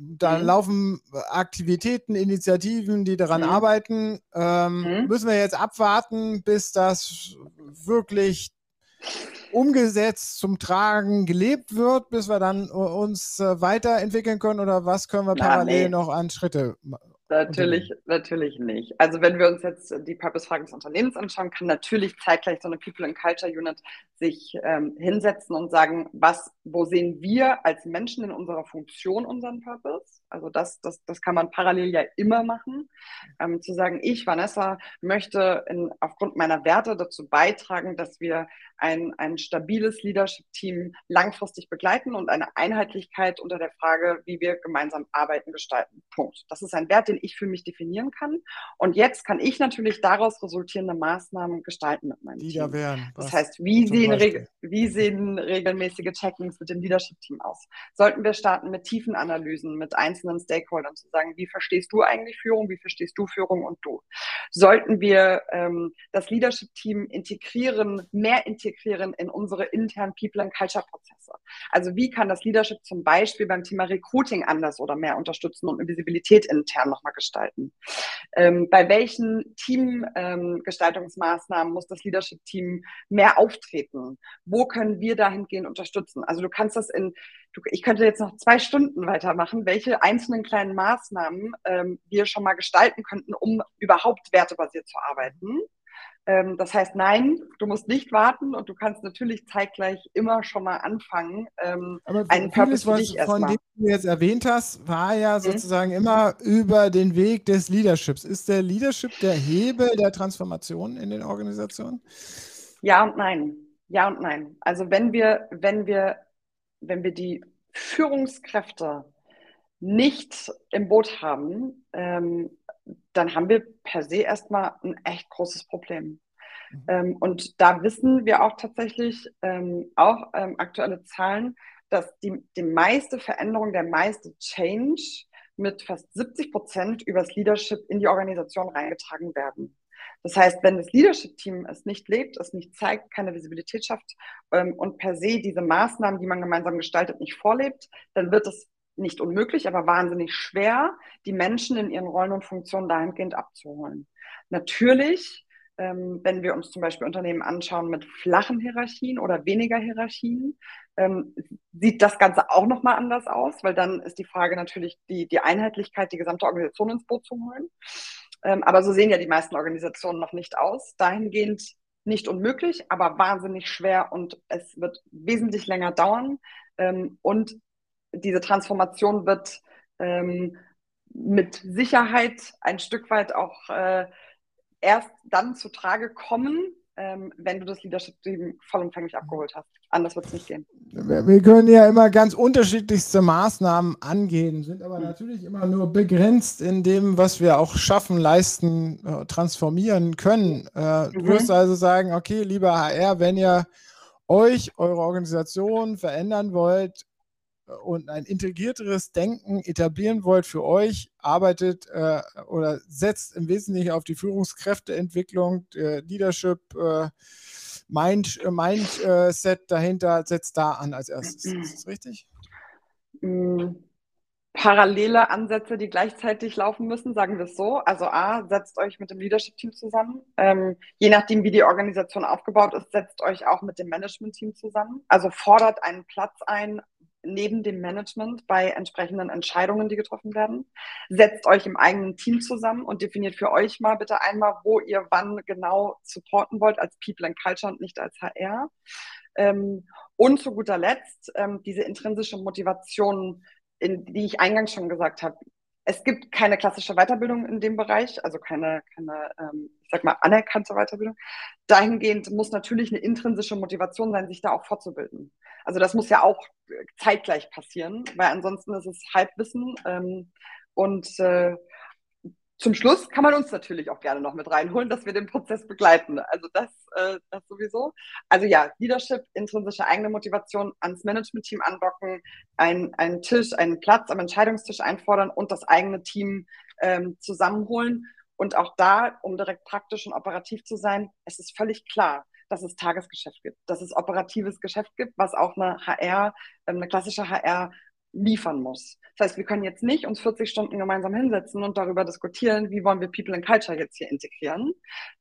Da mhm. laufen Aktivitäten, Initiativen, die daran mhm. arbeiten. Ähm, mhm. Müssen wir jetzt abwarten, bis das wirklich umgesetzt, zum Tragen gelebt wird, bis wir dann uns äh, weiterentwickeln können? Oder was können wir parallel nee. noch an Schritte Natürlich, natürlich nicht. Also wenn wir uns jetzt die Purpose-Fragen des Unternehmens anschauen, kann natürlich zeitgleich so eine People and Culture Unit sich ähm, hinsetzen und sagen, was, wo sehen wir als Menschen in unserer Funktion unseren Purpose? Also das, das, das kann man parallel ja immer machen. Ähm, zu sagen, ich, Vanessa, möchte in, aufgrund meiner Werte dazu beitragen, dass wir ein, ein stabiles Leadership-Team langfristig begleiten und eine Einheitlichkeit unter der Frage, wie wir gemeinsam arbeiten, gestalten. Punkt. Das ist ein Wert, den ich für mich definieren kann. Und jetzt kann ich natürlich daraus resultierende Maßnahmen gestalten mit meinem die Team. Da wären, das heißt, wie sehen, wie sehen regelmäßige Checkings mit dem Leadership-Team aus? Sollten wir starten mit tiefen Analysen, mit einzelnen Stakeholdern zu sagen, wie verstehst du eigentlich Führung, wie verstehst du Führung und du? Sollten wir ähm, das Leadership-Team integrieren, mehr integrieren in unsere internen People and Culture Prozesse? Also wie kann das Leadership zum Beispiel beim Thema Recruiting anders oder mehr unterstützen und Visibilität intern nochmal gestalten? Ähm, bei welchen Teamgestaltungsmaßnahmen ähm, muss das Leadership-Team mehr auftreten? Wo können wir dahingehend unterstützen? Also du kannst das in, du, ich könnte jetzt noch zwei Stunden weitermachen, welche einzelnen kleinen Maßnahmen ähm, wir schon mal gestalten könnten, um überhaupt wertebasiert zu arbeiten. Ähm, das heißt, nein, du musst nicht warten und du kannst natürlich zeitgleich immer schon mal anfangen, ähm, Aber einen Purpose für dich Von dem du jetzt erwähnt hast, war ja mhm. sozusagen mhm. immer über den Weg des Leaderships. Ist der Leadership der Hebel der Transformation in den Organisationen? Ja und nein. Ja und nein. Also wenn wir, wenn wir, wenn wir die Führungskräfte nicht im Boot haben, ähm, dann haben wir per se erstmal ein echt großes Problem. Mhm. Ähm, und da wissen wir auch tatsächlich ähm, auch ähm, aktuelle Zahlen, dass die, die meiste Veränderung, der meiste Change mit fast 70 Prozent übers Leadership in die Organisation reingetragen werden. Das heißt, wenn das Leadership-Team es nicht lebt, es nicht zeigt, keine Visibilität schafft ähm, und per se diese Maßnahmen, die man gemeinsam gestaltet, nicht vorlebt, dann wird es nicht unmöglich, aber wahnsinnig schwer, die Menschen in ihren Rollen und Funktionen dahingehend abzuholen. Natürlich ähm, wenn wir uns zum Beispiel Unternehmen anschauen mit flachen Hierarchien oder weniger Hierarchien, ähm, sieht das Ganze auch nochmal anders aus, weil dann ist die Frage natürlich, die, die Einheitlichkeit, die gesamte Organisation ins Boot zu holen. Ähm, aber so sehen ja die meisten Organisationen noch nicht aus. Dahingehend nicht unmöglich, aber wahnsinnig schwer und es wird wesentlich länger dauern. Ähm, und diese Transformation wird ähm, mit Sicherheit ein Stück weit auch äh, erst dann zu Trage kommen, ähm, wenn du das Leadership-Team vollumfänglich abgeholt hast. Anders wird es nicht gehen. Wir können ja immer ganz unterschiedlichste Maßnahmen angehen, sind aber mhm. natürlich immer nur begrenzt in dem, was wir auch schaffen, leisten, äh, transformieren können. Äh, mhm. Du wirst also sagen, okay, lieber HR, wenn ihr euch, eure Organisation verändern wollt, und ein integrierteres Denken etablieren wollt für euch, arbeitet äh, oder setzt im Wesentlichen auf die Führungskräfteentwicklung, äh, Leadership, äh, Mind, äh, Mindset dahinter, setzt da an als erstes. Ist das richtig? Mm, parallele Ansätze, die gleichzeitig laufen müssen, sagen wir es so. Also A, setzt euch mit dem Leadership-Team zusammen. Ähm, je nachdem, wie die Organisation aufgebaut ist, setzt euch auch mit dem Management-Team zusammen. Also fordert einen Platz ein neben dem Management bei entsprechenden Entscheidungen, die getroffen werden. Setzt euch im eigenen Team zusammen und definiert für euch mal bitte einmal, wo ihr wann genau supporten wollt als People and Culture und nicht als HR. Ähm, und zu guter Letzt ähm, diese intrinsische Motivation, in, die ich eingangs schon gesagt habe. Es gibt keine klassische Weiterbildung in dem Bereich, also keine, keine ähm, ich sag mal, anerkannte Weiterbildung. Dahingehend muss natürlich eine intrinsische Motivation sein, sich da auch fortzubilden. Also das muss ja auch zeitgleich passieren, weil ansonsten ist es Halbwissen. Ähm, und äh, zum Schluss kann man uns natürlich auch gerne noch mit reinholen, dass wir den Prozess begleiten. Also das, äh, das sowieso. Also ja, Leadership, intrinsische eigene Motivation, ans Management-Team andocken, ein, einen Tisch, einen Platz am Entscheidungstisch einfordern und das eigene Team ähm, zusammenholen. Und auch da, um direkt praktisch und operativ zu sein, es ist völlig klar, dass es Tagesgeschäft gibt, dass es operatives Geschäft gibt, was auch eine HR, ähm, eine klassische HR liefern muss. Das heißt, wir können jetzt nicht uns 40 Stunden gemeinsam hinsetzen und darüber diskutieren, wie wollen wir People and Culture jetzt hier integrieren.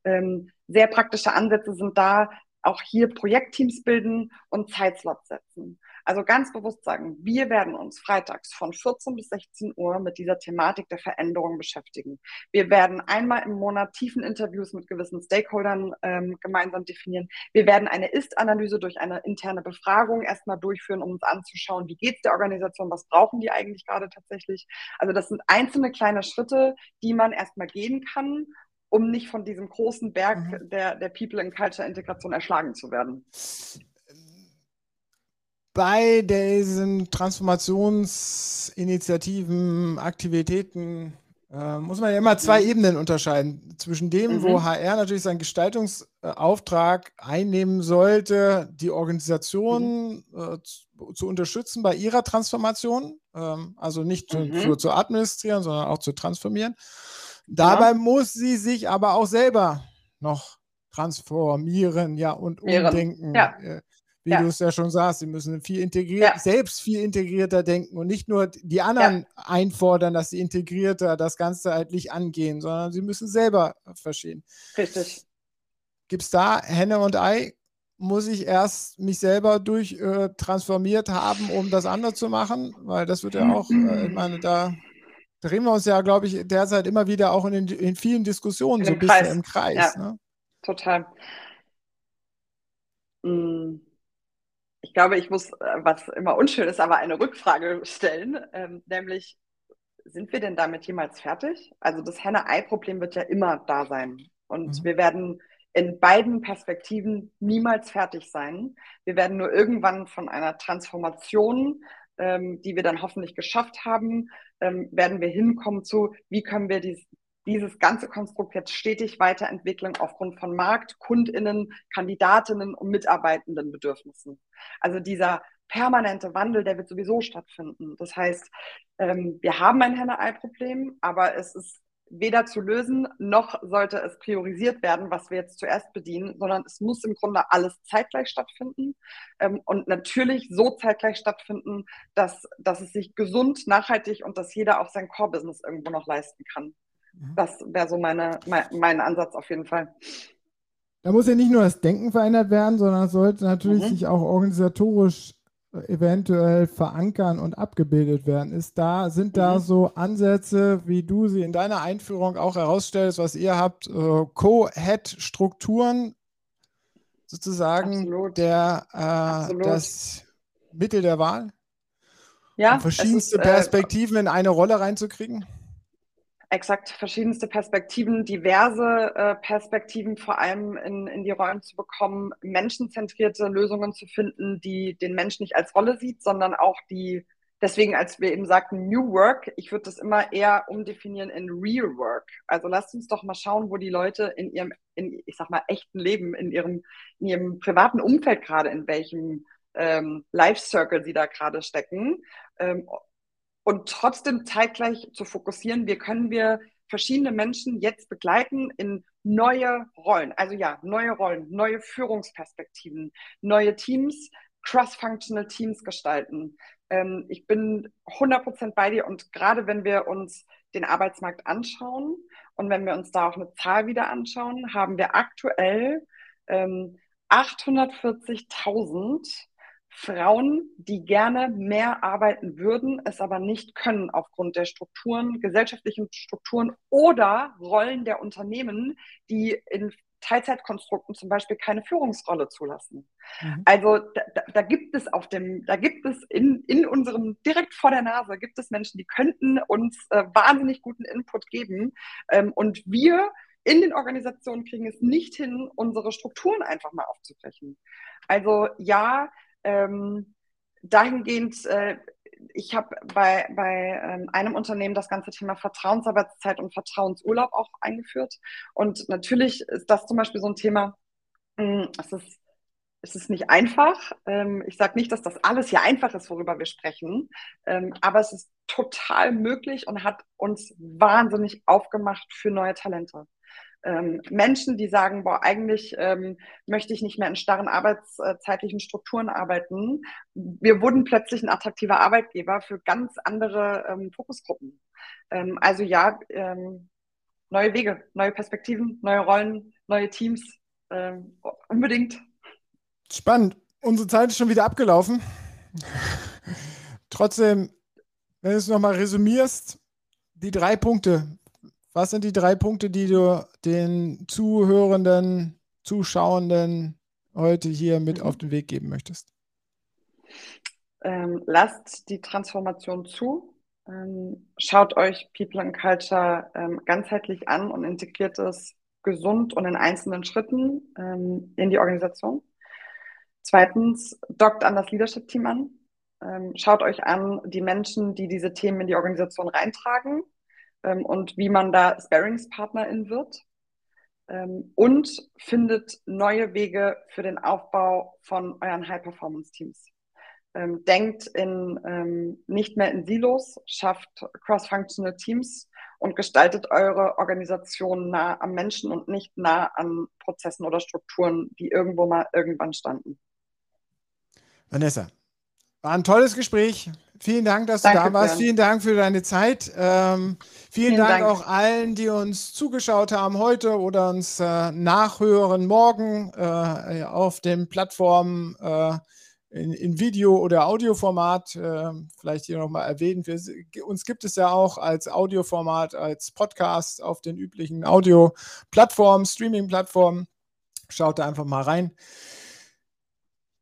Ähm, sehr praktische Ansätze sind da, auch hier Projektteams bilden und Zeitslots setzen. Also ganz bewusst sagen, wir werden uns freitags von 14 bis 16 Uhr mit dieser Thematik der Veränderung beschäftigen. Wir werden einmal im Monat tiefen Interviews mit gewissen Stakeholdern ähm, gemeinsam definieren. Wir werden eine Ist-Analyse durch eine interne Befragung erstmal durchführen, um uns anzuschauen, wie geht es der Organisation, was brauchen die eigentlich gerade tatsächlich. Also das sind einzelne kleine Schritte, die man erstmal gehen kann, um nicht von diesem großen Berg mhm. der, der People and Culture Integration erschlagen zu werden bei diesen Transformationsinitiativen, Aktivitäten äh, muss man ja immer zwei Ebenen unterscheiden. Zwischen dem, mhm. wo HR natürlich seinen Gestaltungsauftrag einnehmen sollte, die Organisation mhm. äh, zu, zu, unterstützen bei ihrer Transformation, ähm, also nicht mhm. zu, zu, administrieren, sondern auch zu transformieren. Dabei ja. muss sie sich aber auch selber noch transformieren, ja, und umdenken. Ja. Äh, wie ja. du es ja schon sagst, sie müssen viel integriert, ja. selbst viel integrierter denken und nicht nur die anderen ja. einfordern, dass sie integrierter das Ganze halt angehen, sondern sie müssen selber verstehen. Richtig. Gibt es da Henne und Ei? Muss ich erst mich selber durch äh, transformiert haben, um das andere zu machen? Weil das wird ja auch, äh, ich meine, da drehen wir uns ja, glaube ich, derzeit immer wieder auch in, den, in vielen Diskussionen in so ein bisschen Kreis. im Kreis. Ne? Total. Mhm ich glaube, ich muss, äh, was immer unschön ist, aber eine Rückfrage stellen, ähm, nämlich, sind wir denn damit jemals fertig? Also das Henne-Ei-Problem wird ja immer da sein. Und mhm. wir werden in beiden Perspektiven niemals fertig sein. Wir werden nur irgendwann von einer Transformation ähm, die wir dann hoffentlich geschafft haben, ähm, werden wir hinkommen zu, wie können wir dies, dieses ganze Konstrukt jetzt stetig weiterentwickeln aufgrund von Markt, KundInnen, Kandidatinnen und mitarbeitenden Bedürfnissen. Also dieser permanente Wandel, der wird sowieso stattfinden. Das heißt, ähm, wir haben ein Henne-Ei-Problem, aber es ist weder zu lösen, noch sollte es priorisiert werden, was wir jetzt zuerst bedienen, sondern es muss im Grunde alles zeitgleich stattfinden ähm, und natürlich so zeitgleich stattfinden, dass, dass es sich gesund, nachhaltig und dass jeder auch sein Core-Business irgendwo noch leisten kann. Mhm. Das wäre so meine, mein, mein Ansatz auf jeden Fall. Da muss ja nicht nur das Denken verändert werden, sondern es sollte natürlich mhm. sich auch organisatorisch eventuell verankern und abgebildet werden. Ist da, sind da mhm. so Ansätze, wie du sie in deiner Einführung auch herausstellst, was ihr habt, äh, Co-Head-Strukturen sozusagen Absolut. der äh, Absolut. das Mittel der Wahl? Ja. Um verschiedenste ist, äh, Perspektiven in eine Rolle reinzukriegen? Exakt verschiedenste Perspektiven, diverse äh, Perspektiven vor allem in, in die Rollen zu bekommen, menschenzentrierte Lösungen zu finden, die den Menschen nicht als Rolle sieht, sondern auch die, deswegen als wir eben sagten New Work, ich würde das immer eher umdefinieren in Real Work. Also lasst uns doch mal schauen, wo die Leute in ihrem, in, ich sag mal, echten Leben, in ihrem, in ihrem privaten Umfeld gerade, in welchem ähm, Life Circle sie da gerade stecken. Ähm, und trotzdem zeitgleich zu fokussieren, wie können wir verschiedene Menschen jetzt begleiten in neue Rollen. Also ja, neue Rollen, neue Führungsperspektiven, neue Teams, cross-functional Teams gestalten. Ähm, ich bin 100% bei dir und gerade wenn wir uns den Arbeitsmarkt anschauen und wenn wir uns da auch eine Zahl wieder anschauen, haben wir aktuell ähm, 840.000 Frauen, die gerne mehr arbeiten würden, es aber nicht können aufgrund der Strukturen, gesellschaftlichen Strukturen oder Rollen der Unternehmen, die in Teilzeitkonstrukten zum Beispiel keine Führungsrolle zulassen. Mhm. Also da, da, gibt es auf dem, da gibt es in, in unserem, direkt vor der Nase, gibt es Menschen, die könnten uns äh, wahnsinnig guten Input geben. Ähm, und wir in den Organisationen kriegen es nicht hin, unsere Strukturen einfach mal aufzubrechen. Also ja, ähm, dahingehend, äh, ich habe bei, bei ähm, einem Unternehmen das ganze Thema Vertrauensarbeitszeit und Vertrauensurlaub auch eingeführt. Und natürlich ist das zum Beispiel so ein Thema, mh, hm, es ist es ist nicht einfach. Ähm, ich sage nicht, dass das alles hier einfach ist, worüber wir sprechen, ähm, aber es ist total möglich und hat uns wahnsinnig aufgemacht für neue Talente ähm, Menschen, die sagen, boah, eigentlich ähm, möchte ich nicht mehr in starren arbeitszeitlichen Strukturen arbeiten. Wir wurden plötzlich ein attraktiver Arbeitgeber für ganz andere ähm, Fokusgruppen. Ähm, also ja, ähm, neue Wege, neue Perspektiven, neue Rollen, neue Teams, ähm, unbedingt. Spannend. Unsere Zeit ist schon wieder abgelaufen. Trotzdem, wenn du es nochmal resümierst, die drei Punkte, was sind die drei Punkte, die du den Zuhörenden, Zuschauenden heute hier mit mhm. auf den Weg geben möchtest? Ähm, lasst die Transformation zu. Ähm, schaut euch People and Culture ähm, ganzheitlich an und integriert es gesund und in einzelnen Schritten ähm, in die Organisation. Zweitens, dockt an das Leadership-Team an. Ähm, schaut euch an die Menschen, die diese Themen in die Organisation reintragen ähm, und wie man da Sparingspartnerin wird ähm, und findet neue Wege für den Aufbau von euren High-Performance-Teams. Ähm, denkt in, ähm, nicht mehr in Silos, schafft cross-functional Teams und gestaltet eure Organisation nah am Menschen und nicht nah an Prozessen oder Strukturen, die irgendwo mal irgendwann standen. Vanessa, war ein tolles Gespräch. Vielen Dank, dass Danke, du da warst. Björn. Vielen Dank für deine Zeit. Ähm, vielen, vielen Dank, Dank, auch allen, die uns zugeschaut haben heute oder uns äh, nachhören morgen äh, auf den Plattformen äh, in, in, Video- oder Audioformat. Ähm, vielleicht hier nochmal erwähnt. Wir, uns gibt es ja auch als Audioformat, als Podcast auf den üblichen Audio-Plattformen, Streaming-Plattformen. Schaut da einfach mal rein.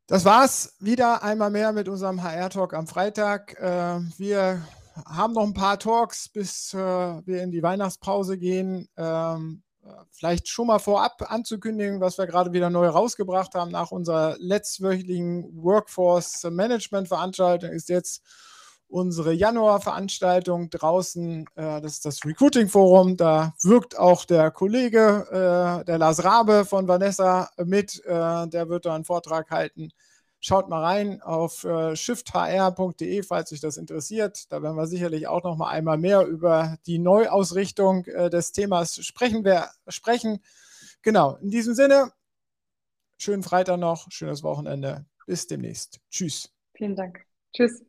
Das war's wieder einmal mehr mit unserem HR-Talk am Freitag. Äh, wir haben noch ein paar Talks, bis äh, wir in die Weihnachtspause gehen. Ähm, äh, vielleicht schon mal vorab anzukündigen, was wir gerade wieder neu rausgebracht haben nach unserer letztwöchentlichen Workforce Management Veranstaltung ist jetzt unsere Januar-Veranstaltung draußen. Äh, das ist das Recruiting Forum. Da wirkt auch der Kollege, äh, der Lars Rabe von Vanessa mit. Äh, der wird da einen Vortrag halten. Schaut mal rein auf äh, shifthr.de, falls euch das interessiert. Da werden wir sicherlich auch noch mal einmal mehr über die Neuausrichtung äh, des Themas sprechen. Wir sprechen. Genau, in diesem Sinne, schönen Freitag noch, schönes Wochenende. Bis demnächst. Tschüss. Vielen Dank. Tschüss.